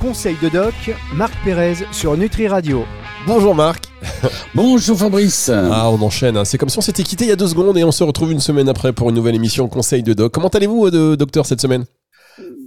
Conseil de doc, Marc Pérez sur Nutri Radio. Bonjour Marc. Bonjour Fabrice. Ah, on enchaîne. hein. C'est comme si on s'était quitté il y a deux secondes et on se retrouve une semaine après pour une nouvelle émission Conseil de Doc. Comment allez-vous, euh, de- docteur, cette semaine?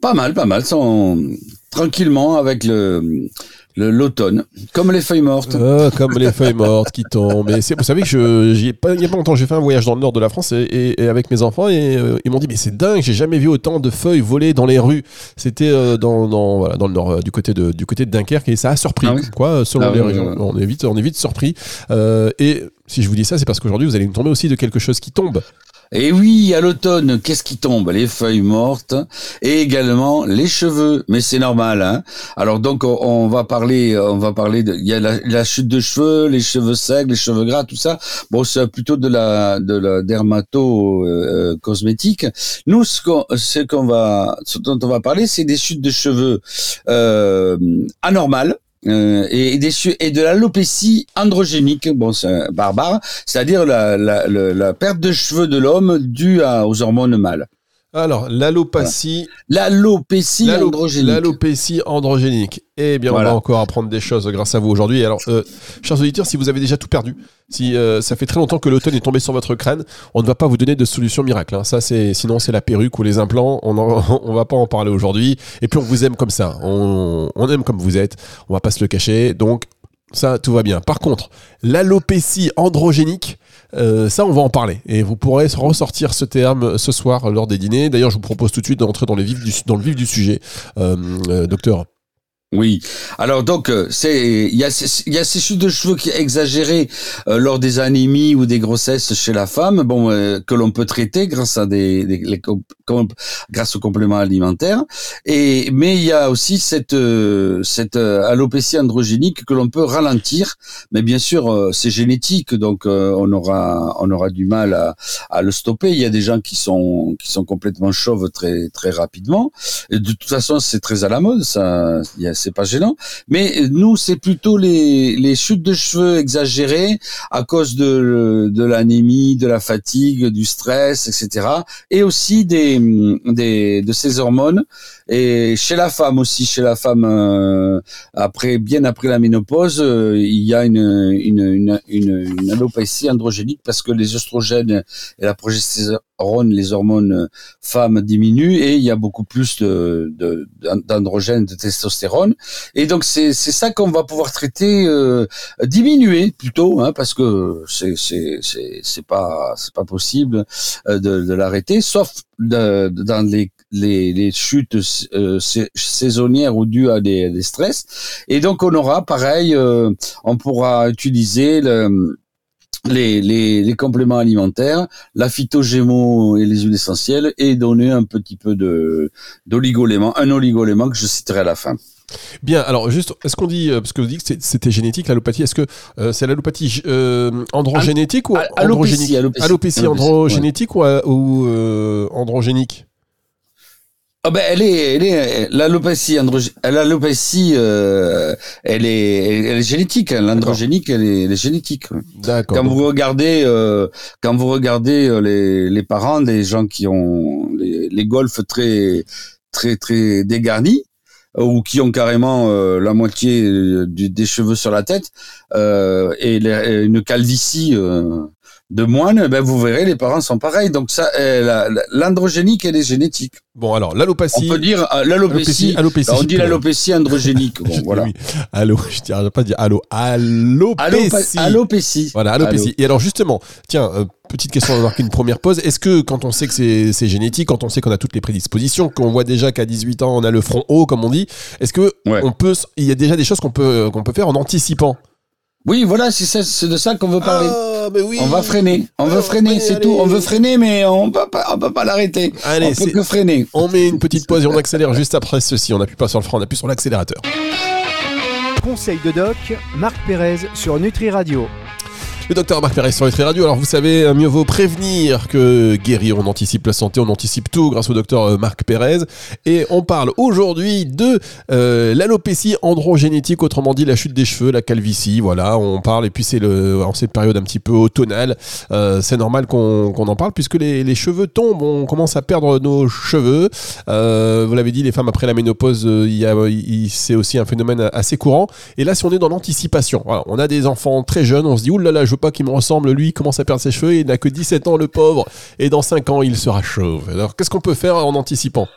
Pas mal, pas mal. Sans... Tranquillement avec le- l'automne, comme les feuilles mortes. Ah, Comme les feuilles mortes qui tombent. C'est- vous savez que je, j'y ai pas, il y a pas longtemps, j'ai fait un voyage dans le nord de la France et, et- et avec mes enfants et euh, ils m'ont dit mais c'est dingue, j'ai jamais vu autant de feuilles voler dans les rues. C'était euh, dans, dans, voilà, dans le nord, euh, du côté de, du côté de Dunkerque et ça a surpris. Ah oui quoi, selon Ah les oui, régions, oui, on est vite, on est vite surpris. Euh, et si je vous dis ça, c'est parce qu'aujourd'hui vous allez nous tomber aussi de quelque chose qui tombe. Et oui, à l'automne, qu'est-ce qui tombe? Les feuilles mortes et également les cheveux. Mais c'est normal, hein. Alors donc on, va parler, on va parler de, il y a la, chute de cheveux, les cheveux secs, les cheveux gras, tout ça. Bon, c'est plutôt de la de la dermato euh, euh, cosmétique. Nous, ce qu'on qu'on va, ce dont on va parler, c'est des chutes de cheveux euh, anormales. Euh, et, des et de l'alopécie androgénique, bon c'est barbare, c'est-à-dire la, perte de cheveux de l'homme due aux hormones mâles. Alors, L'alopécie l'alo- androgénique. l'alopécie androgénique. Eh bien, on Voilà. va encore apprendre des choses grâce à vous aujourd'hui. Alors, euh, chers auditeurs, si vous avez déjà tout perdu, si euh, ça fait très longtemps que l'automne est tombé sur votre crâne, on ne va pas vous donner de solution miracle. hein. Ça, c'est sinon c'est la perruque ou les implants. On on va pas en parler aujourd'hui. Et puis on vous aime comme ça. On, on aime comme vous êtes. On va pas se le cacher. Donc ça, tout va bien. Par contre, l'alopécie androgénique. Euh, ça, on va en parler. Et vous pourrez ressortir ce terme ce soir lors des dîners. D'ailleurs, je vous propose tout de suite d'entrer dans, le vif du sujet. Euh, euh, docteur. Oui. Alors donc euh, c'est il y a il y a ces chutes de cheveux qui exagérées euh, lors des anémies ou des grossesses chez la femme, bon euh, que l'on peut traiter grâce à des, des- grâce aux compléments alimentaires. Et mais il y a aussi cette euh, cette euh, alopécie androgénique que l'on peut ralentir. Mais bien sûr euh, c'est génétique, donc on aura on aura du mal à, à le stopper. Il y a des gens qui sont qui sont complètement chauves très très rapidement. Et de toute façon, c'est très à la mode, ça, c'est pas gênant. Mais nous, c'est plutôt les, les chutes de cheveux exagérées à cause de, de l'anémie, de la fatigue, du stress, etc. Et aussi des, des, de ces hormones. Et chez la femme aussi, chez la femme, euh, après, bien après la ménopause, euh, il y a une, une, une, une, une alopécie androgénique parce que les oestrogènes et la progestérone, les hormones femmes diminuent et il y a beaucoup plus de, de- d'androgènes, de testostérone. Et donc c'est c'est ça qu'on va pouvoir traiter, euh, diminuer plutôt, hein, parce que c'est c'est c'est c'est pas c'est pas possible euh, de, de l'arrêter, sauf dans les les, les chutes euh, sais- saisonnières ou dues à des, des stress. Et donc on aura pareil, euh, on pourra utiliser le les, les, les compléments alimentaires, la phytogémo et les huiles essentielles, et donner un petit peu de d'oligoléments, un oligolément que je citerai à la fin. Bien, alors juste, est-ce qu'on dit, euh, parce que vous dites que c'était génétique l'allopathie, est-ce que euh, c'est l'allopathie euh, androgénétique ou androgénique? androgénétique ou, euh, ou euh, androgénique? Ah ben elle est, elle est l'alopécie l'alopécie, euh, elle est, elle est génétique. hein. L'androgénique, elle est, elle est génétique. D'accord. Quand vous regardez, euh, quand vous regardez euh, les, les parents des gens qui ont les, les golfs très, très, très dégarnis euh, ou qui ont carrément euh, la moitié euh, du- des cheveux sur la tête euh, et, les- et une calvitie euh, de moine, ben vous verrez, les parents sont pareils. Donc ça, la- l'androgénique, elle est génétique. Bon, alors On l'allopatie. peut dire euh, l'alopécie. alopécie. Alors, on dit l'alopécie androgénique. Bon, Je- voilà. oui. Allo, je dirais pas dire allo. Alopécie. Alopécie. Voilà, alopécie. Et alors justement, tiens, euh, petite question, on va marquer une première pause. Est-ce que quand on sait que c'est génétique, quand on sait qu'on a toutes les prédispositions, qu'on voit déjà qu'à 18 ans on a le front haut, comme on dit, est-ce que Ouais. on peut, il y a déjà des choses qu'on peut qu'on peut faire en anticipant? Oui, voilà, c'est ça, c'est de ça qu'on veut parler. Ah, mais oui. On va freiner. On veut Alors, freiner, c'est tout. On veut freiner, mais on peut pas, on peut pas l'arrêter. Allez, on peut c'est- que freiner. On met une petite pause et on accélère juste après ceci. On appuie pas sur le frein, on appuie sur l'accélérateur. Conseil de doc, Marc Pérez sur Nutri Radio. Le docteur Marc Pérez sur Nutri Radio. Alors vous savez, mieux vaut prévenir que guérir. On anticipe la santé, on anticipe tout grâce au docteur euh, Marc Pérez. Et on parle aujourd'hui de euh, l'alopécie androgénétique, autrement dit la chute des cheveux, la calvitie. Voilà, on parle. Et puis c'est le en cette période un petit peu automnale, euh, c'est normal qu'on en parle puisque les, cheveux tombent. On commence à perdre nos cheveux. Euh, vous l'avez dit, les femmes après la ménopause, euh, c'est aussi un phénomène assez courant. Et là, si on est dans l'anticipation, on a des enfants très jeunes, on se dit oulala, je pas qu'il me ressemble. Lui, il commence à perdre ses cheveux, il n'a que 17 ans, le pauvre, et dans 5 ans, il sera chauve. Alors, qu'est-ce qu'on peut faire en anticipant?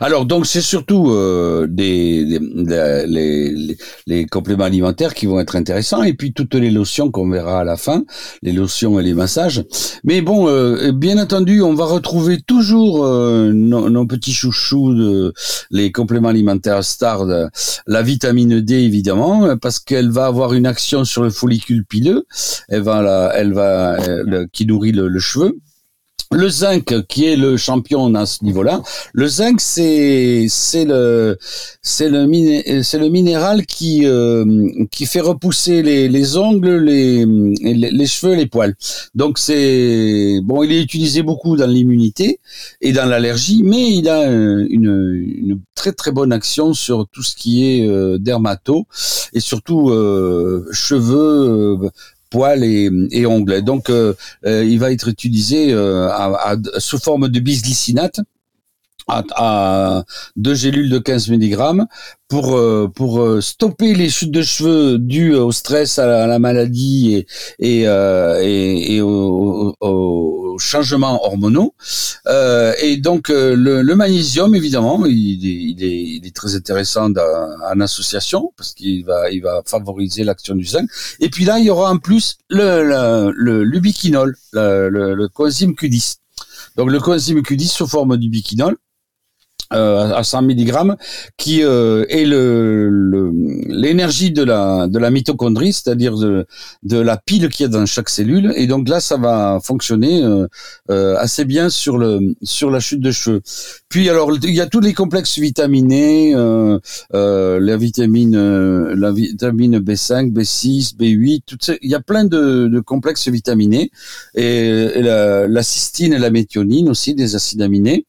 Alors donc c'est surtout euh, des, les, les, compléments alimentaires qui vont être intéressants et puis toutes les lotions qu'on verra à la fin, les lotions et les massages. Mais bon, euh, bien entendu, on va retrouver toujours euh, nos, petits chouchous de les compléments alimentaires stars, la vitamine D évidemment parce qu'elle va avoir une action sur le follicule pileux, elle va elle va qui nourrit le cheveu le zinc, qui est le champion à ce niveau-là, le zinc, c'est c'est le c'est le c'est le minéral qui euh, qui fait repousser les, les ongles, les, les, cheveux, les poils. Donc c'est bon, il est utilisé beaucoup dans l'immunité et dans l'allergie, mais il a une, une très très bonne action sur tout ce qui est euh, dermato et surtout euh, cheveux, poils et, ongles. Donc, euh, euh, il va être utilisé euh, sous forme de bisglycinate à, deux gélules de 15 mg pour pour stopper les chutes de cheveux dues au stress, à la, maladie et et, et, au, changements hormonaux. Euh, et donc euh, le, magnésium, évidemment, il est, très intéressant en association parce qu'il va, il va favoriser l'action du zinc. Et puis là, il y aura en plus le, le, l'ubiquinol, le, le, coenzyme Q10. Donc le coenzyme Q10 sous forme d'ubiquinol euh, à 100 mg qui euh, est le l'énergie de la de la mitochondrie, c'est-à-dire de, de la pile qu'il y a dans chaque cellule et donc là ça va fonctionner euh, euh assez bien sur le sur la chute de cheveux. Puis alors il y a tous les complexes vitaminés, euh, euh, la vitamine la vitamine B5, B6, B8, toutes il y a plein de, de complexes vitaminés et, la, la cystine et la méthionine aussi des acides aminés.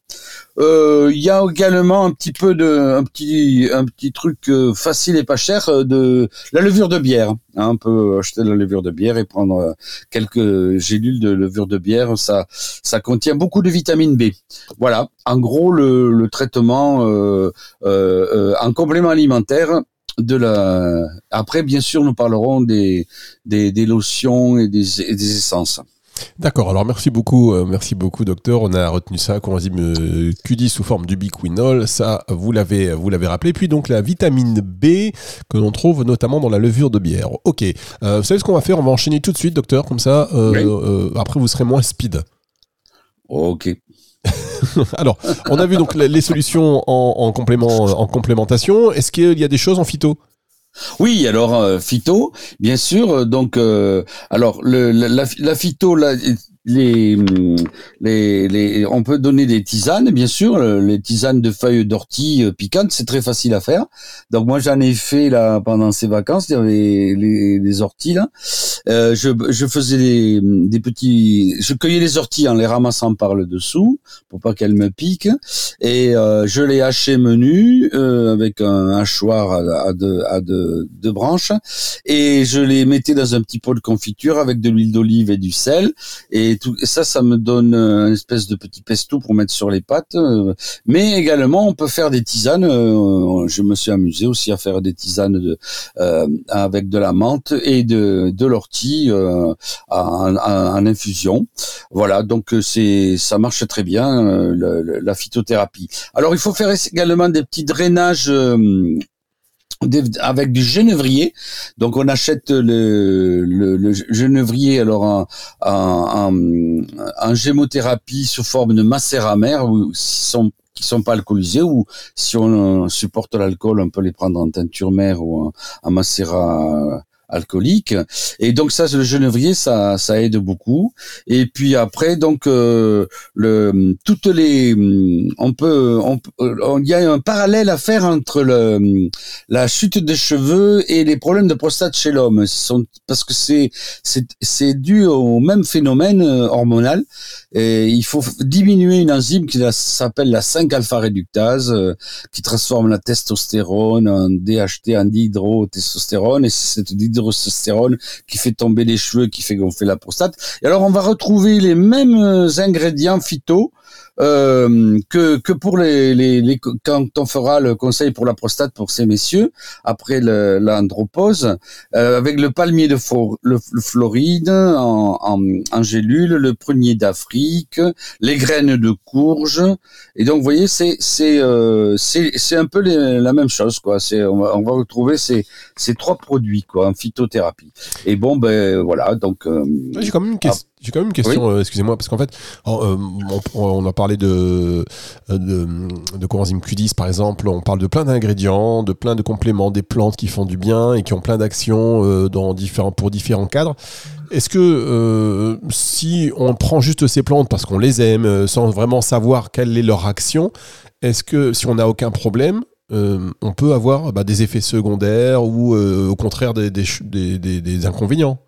Euh, il y a également un petit peu de, un petit, un petit truc euh, facile et pas cher euh, de la levure de bière. Hein, on peut acheter de la levure de bière et prendre quelques gélules de levure de bière. Ça, ça contient beaucoup de vitamine B. Voilà. En gros, le, le traitement en complément alimentaire de la. Après, bien sûr, nous parlerons des, des, des lotions et des, et des essences. D'accord, alors merci beaucoup, euh, merci beaucoup docteur. On a retenu ça, coenzyme euh, Q10 sous forme d'ubiquinol, ça vous l'avez vous l'avez rappelé. Puis donc la vitamine B que l'on trouve notamment dans la levure de bière. Ok, euh, vous savez ce qu'on va faire? On va enchaîner tout de suite, docteur, comme ça. après, vous serez moins speed. Ok. alors, on a vu donc les solutions en, en complément en complémentation. Est-ce qu'il y a des choses en phyto? Oui, alors euh, phyto, bien sûr. Donc, euh, alors le, la, la, phyto, les, les, les, on peut donner des tisanes, bien sûr, les tisanes de feuilles d'ortie euh, piquantes, c'est très facile à faire. Donc moi j'en ai fait là pendant ces vacances, les, les orties là. Euh, je, je faisais des, des, petits, je cueillais les orties en les ramassant par le dessous pour pas qu'elles me piquent, et euh, je les hachais menus euh, avec un hachoir à, à, deux, à deux, deux branches, et je les mettais dans un petit pot de confiture avec de l'huile d'olive et du sel, et et ça, ça me donne une espèce de petit pesto pour mettre sur les pâtes. Euh, mais également, on peut faire des tisanes. Euh, je me suis amusé aussi à faire des tisanes euh, avec de la menthe et de, de l'ortie en, en, infusion. Voilà, donc c'est ça marche très bien la phytothérapie. Alors, il faut faire également des petits drainages avec du genévrier. Donc on achète le, le, le genévrier alors en, gémothérapie sous forme de macéramère sont qui sont pas alcoolisés ou si on supporte l'alcool, on peut les prendre en teinture mère ou en, en macérat alcoolique. Et donc ça, le genévrier, ça, ça aide beaucoup. Et puis après, donc euh, le toutes les, on peut, on, il y a un parallèle à faire entre le la chute des cheveux et les problèmes de prostate chez l'homme. Parce que c'est c'est c'est dû au même phénomène euh, hormonal. Et il faut diminuer une enzyme qui s'appelle la 5-alpha réductase, euh, qui transforme la testostérone en DHT, en dihydrotestostérone, et c'est cette dihydrotestostérone qui fait tomber les cheveux, qui fait gonfler la prostate. Et alors on va retrouver les mêmes euh, ingrédients phyto euh, que, que pour les, les, les, quand on fera le conseil pour la prostate pour ces messieurs après l'andropause euh, avec le palmier de le, Floride en, en, en, gélule, le prunier d'Afrique, les graines de courge et donc vous voyez c'est c'est euh, c'est un peu la même chose quoi. C'est on va, on va retrouver ces ces trois produits quoi en phytothérapie. Et bon ben voilà donc. Euh, J'ai quand même une question. J'ai quand même une question, euh, excusez-moi, parce qu'en fait, euh, on, a parlé de, de, de coenzyme Q10 par exemple, on parle de plein d'ingrédients, de plein de compléments, des plantes qui font du bien et qui ont plein d'actions euh, dans différents, pour différents cadres. Est-ce que si on prend juste ces plantes parce qu'on les aime, sans vraiment savoir quelle est leur action, est-ce que si on n'a aucun problème, on peut avoir bah, des effets secondaires ou au contraire des, des, des inconvénients?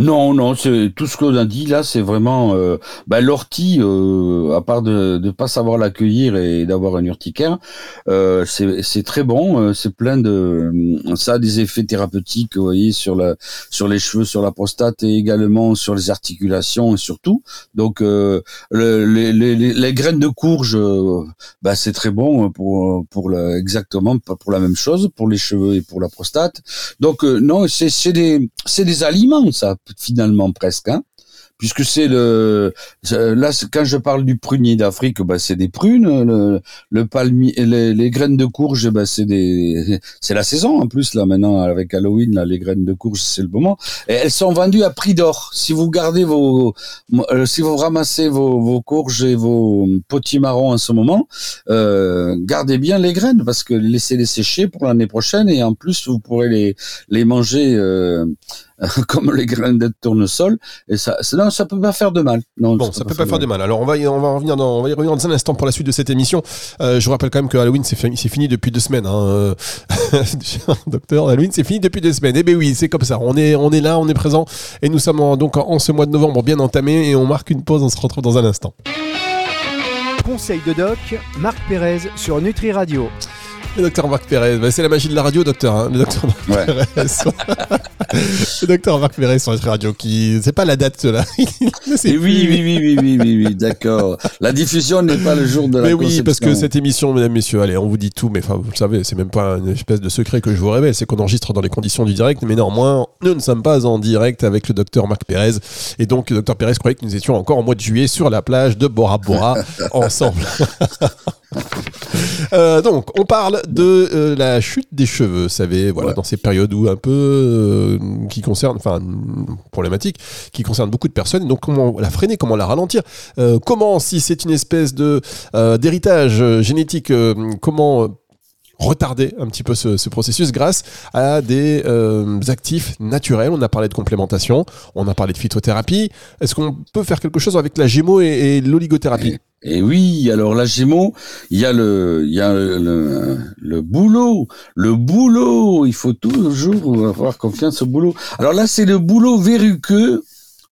Non, non, c'est tout ce qu'on a dit là, c'est vraiment euh, bah, l'ortie, euh, à part de ne pas savoir l'accueillir et d'avoir une urticaire, euh, c'est très bon, euh, c'est plein de ça a des effets thérapeutiques, vous voyez, sur la sur les cheveux, sur la prostate et également sur les articulations et surtout. Donc le, les, les, les, graines de courge, bah, c'est très bon pour pour la, exactement pour la même chose pour les cheveux et pour la prostate. Donc non, c'est des c'est des aliments ça finalement presque. Hein puisque c'est le là quand je parle du prunier d'Afrique bah c'est des prunes le, le palmier les, les, graines de courge bah c'est des c'est la saison en plus là maintenant avec Halloween là les graines de courge c'est le moment et elles sont vendues à prix d'or si vous gardez vos euh, si vous ramassez vos, vos courges et vos potimarrons en ce moment euh, gardez bien les graines parce que laissez-les sécher pour l'année prochaine et en plus vous pourrez les les manger euh, comme les graines de tournesol. Et ça, non, ça peut pas faire de mal. Non, bon, ça, peut pas, faire de mal. Alors on va, y, on va revenir dans, on va y revenir dans un instant pour la suite de cette émission. Euh, je vous rappelle quand même que Halloween c'est fini, c'est fini depuis deux semaines. Hein. Docteur, Halloween c'est fini depuis deux semaines. Eh ben oui, c'est comme ça. On est, on est là, on est présent, et nous sommes donc en ce mois de novembre bien entamé, et on marque une pause. On se retrouve dans un instant. Conseil de doc, Marc Pérez sur Nutri Radio. Le docteur Marc Pérez, bah, c'est la magie de la radio, docteur. Hein. Le docteur Marc ouais. Pérez. le docteur Marc Pérez sur la radio, qui c'est pas la date là. oui, oui, oui, oui, oui, oui, oui, d'accord. La diffusion n'est pas le jour de la. Mais oui, parce que cette émission, mesdames, messieurs, allez, on vous dit tout, mais enfin, vous le savez, c'est même pas une espèce de secret que je vous révèle, c'est qu'on enregistre dans les conditions du direct, mais néanmoins, nous ne sommes pas en direct avec le docteur Marc Pérez, et donc le docteur Pérez croyait que nous étions encore en mois de juillet sur la plage de Bora Bora ensemble. Euh, donc, on parle de euh, la chute des cheveux, vous savez, voilà, dans ces périodes où un peu euh, qui concerne, enfin, problématique, qui concerne beaucoup de personnes. Donc, comment la freiner, comment la ralentir, comment, si c'est une espèce de d'héritage génétique, comment retarder un petit peu ce, processus grâce à des actifs naturels. On a parlé de complémentation, on a parlé de phytothérapie. Est-ce qu'on peut faire quelque chose avec la gémo et l'oligothérapie? Et oui, alors la Gémeaux, il y a le, il y a le, le, boulot, le boulot. Il faut toujours avoir confiance au boulot. Alors là, c'est le boulot verruqueux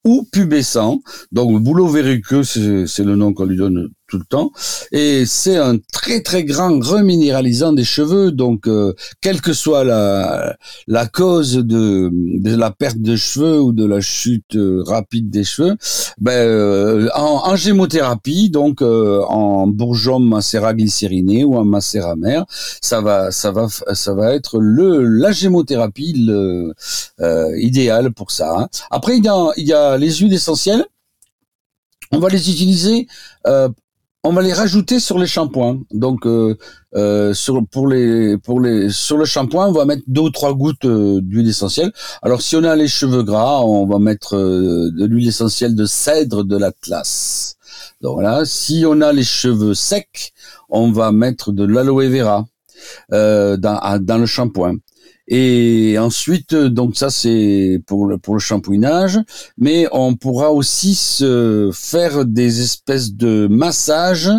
ou pubescent. Donc le boulot verruqueux, c'est le nom qu'on lui donne tout le temps. Et c'est un très très grand reminéralisant des cheveux. Donc, euh, quelle que soit la, la cause de, de la perte de cheveux ou de la chute euh, rapide des cheveux, ben, euh, en, en, gémothérapie, donc en bourgeon macérat glycériné ou en macérat ça va ça va ça va être le la gémothérapie le, idéal pour ça. Hein. Après, il y a, il y a les huiles essentielles on va les utiliser euh, on va les rajouter sur les shampoings. Donc euh, euh, sur pour les pour les sur le shampoing, on va mettre deux ou trois gouttes euh, d'huile essentielle. Alors si on a les cheveux gras, on va mettre de l'huile essentielle de cèdre de l'Atlas. Donc voilà, si on a les cheveux secs, on va mettre de l'aloe vera dans dans le shampoing. Et ensuite, donc ça c'est pour le pour le mais on pourra aussi se faire des espèces de massages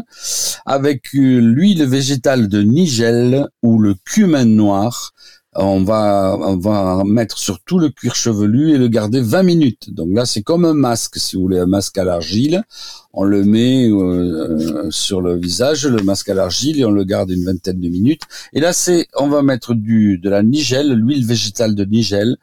avec l'huile végétale de nigel ou le cumin noir on va, on va mettre sur tout le cuir chevelu et le garder 20 minutes. Donc là, c'est comme un masque, si vous voulez, un masque à l'argile. On le met euh, sur le visage, le masque à l'argile, et on le garde une vingtaine de minutes. Et là, c'est, on va mettre du, de la nigel, l'huile végétale de nigel,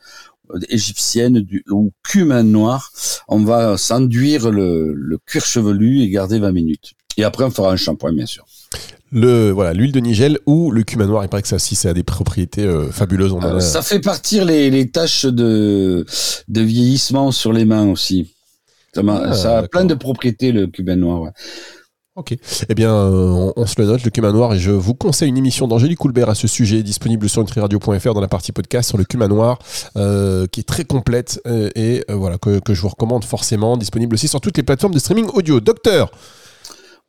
euh, égyptienne du, ou cumin noir. On va s'enduire le, le cuir chevelu et garder 20 minutes. Et après, on fera un shampoing, bien sûr le voilà l'huile de nigel ou le cumin noir. Il paraît que ça aussi, ça a des propriétés euh, fabuleuses. Euh, ça fait partir les, les taches de, de vieillissement sur les mains aussi. Ça, a ah, plein de propriétés le cumin noir. Ouais. Ok. Eh bien, euh, on, se le note, le cumin noir, et je vous conseille une émission d'Angélique Coulbert à ce sujet, disponible sur nutriradio.fr dans la partie podcast sur le cumin noir, qui est très complète et voilà que, que, je vous recommande forcément, disponible aussi sur toutes les plateformes de streaming audio. Docteur,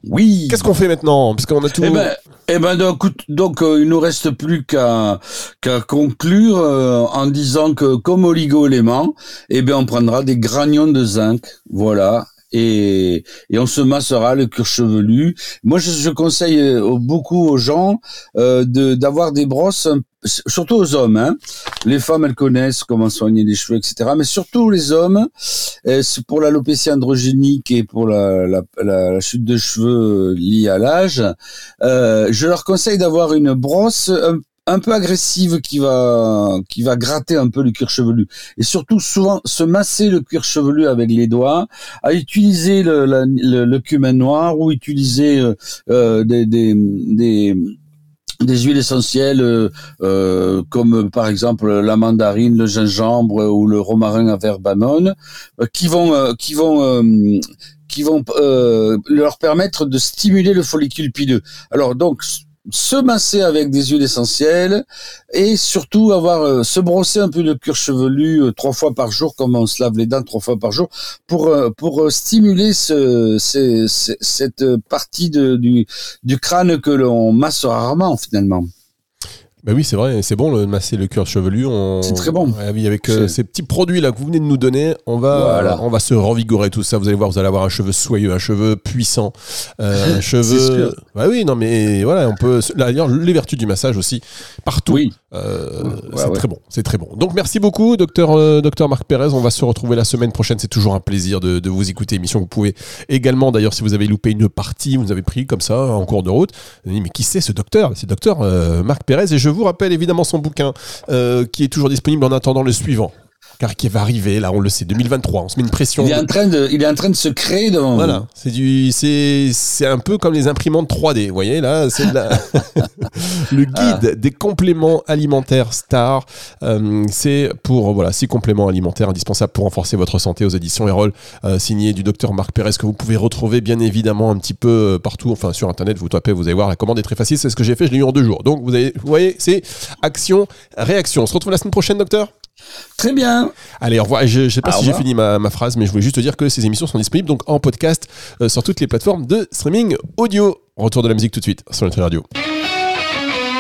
oui. Qu'est-ce qu'on fait maintenant? Parce qu'on a tout. Eh ben, eh ben donc, donc euh, il nous reste plus qu'à qu'à conclure euh, en disant que comme oligo-élément, eh ben on prendra des granions de zinc, voilà, et, et on se massera le cuir chevelu. Moi, je, je conseille euh, beaucoup aux gens euh, de d'avoir des brosses surtout aux hommes. Hein. Les femmes, elles connaissent comment soigner les cheveux, etc. Mais surtout les hommes, euh, c'est pour androgénique et pour la, la, la, chute de cheveux liée à l'âge. Euh, je leur conseille d'avoir une brosse un, peu agressive qui va qui va gratter un peu le cuir chevelu et surtout souvent se masser le cuir chevelu avec les doigts, à utiliser le, le, le cumin noir ou utiliser euh, euh des, des, des des huiles essentielles euh, euh, comme par exemple la mandarine, le gingembre ou le romarin à verbanone, euh, qui vont euh, qui vont qui vont leur permettre de stimuler le follicule pileux. Alors donc se masser avec des huiles essentielles et surtout avoir euh, se brosser un peu le cuir chevelu euh, trois fois par jour comme on se lave les dents trois fois par jour pour euh, pour stimuler ce, cette partie de, du, du crâne que l'on masse rarement finalement. Ben oui, c'est vrai, c'est bon le masser le cuir chevelu. C'est très bon. avec euh, ces petits produits là que vous venez de nous donner, on va, on va se revigorer tout ça. Vous allez voir, vous allez avoir un cheveu soyeux, un cheveu puissant, euh, un cheveu. Bah oui, non mais voilà, on peut. D'ailleurs, les vertus du massage aussi partout. Oui. Euh, c'est très bon, c'est très bon. Donc merci beaucoup, docteur euh, docteur Marc Pérez. On va se retrouver la semaine prochaine. C'est toujours un plaisir de, de vous écouter. Émission, vous pouvez également, d'ailleurs, si vous avez loupé une partie, vous avez pris comme ça en cours de route. Mais qui c'est ce docteur? C'est docteur Marc Pérez et je vous rappelle évidemment son bouquin euh, qui est toujours disponible en attendant le suivant car qui va arriver là on le sait 2023 on se met une pression il est en train de il est en train de se créer devant voilà c'est du c'est c'est un peu comme les imprimantes 3D vous voyez là c'est le guide ah. des compléments alimentaires star euh, c'est pour voilà six compléments alimentaires indispensables pour renforcer votre santé aux éditions Erol euh, signé du docteur Marc Pérez que vous pouvez retrouver bien évidemment un petit peu euh, partout enfin sur internet vous tapez vous allez voir la commande est très facile c'est ce que j'ai fait je l'ai eu en deux jours donc vous, avez, vous voyez c'est action réaction on se retrouve la semaine prochaine docteur? Très bien. Allez, au revoir. Je ne sais pas si j'ai fini ma, phrase, mais je voulais juste te dire que ces émissions sont disponibles donc en podcast euh, sur toutes les plateformes de streaming audio. Retour de la musique tout de suite sur Nutri Radio.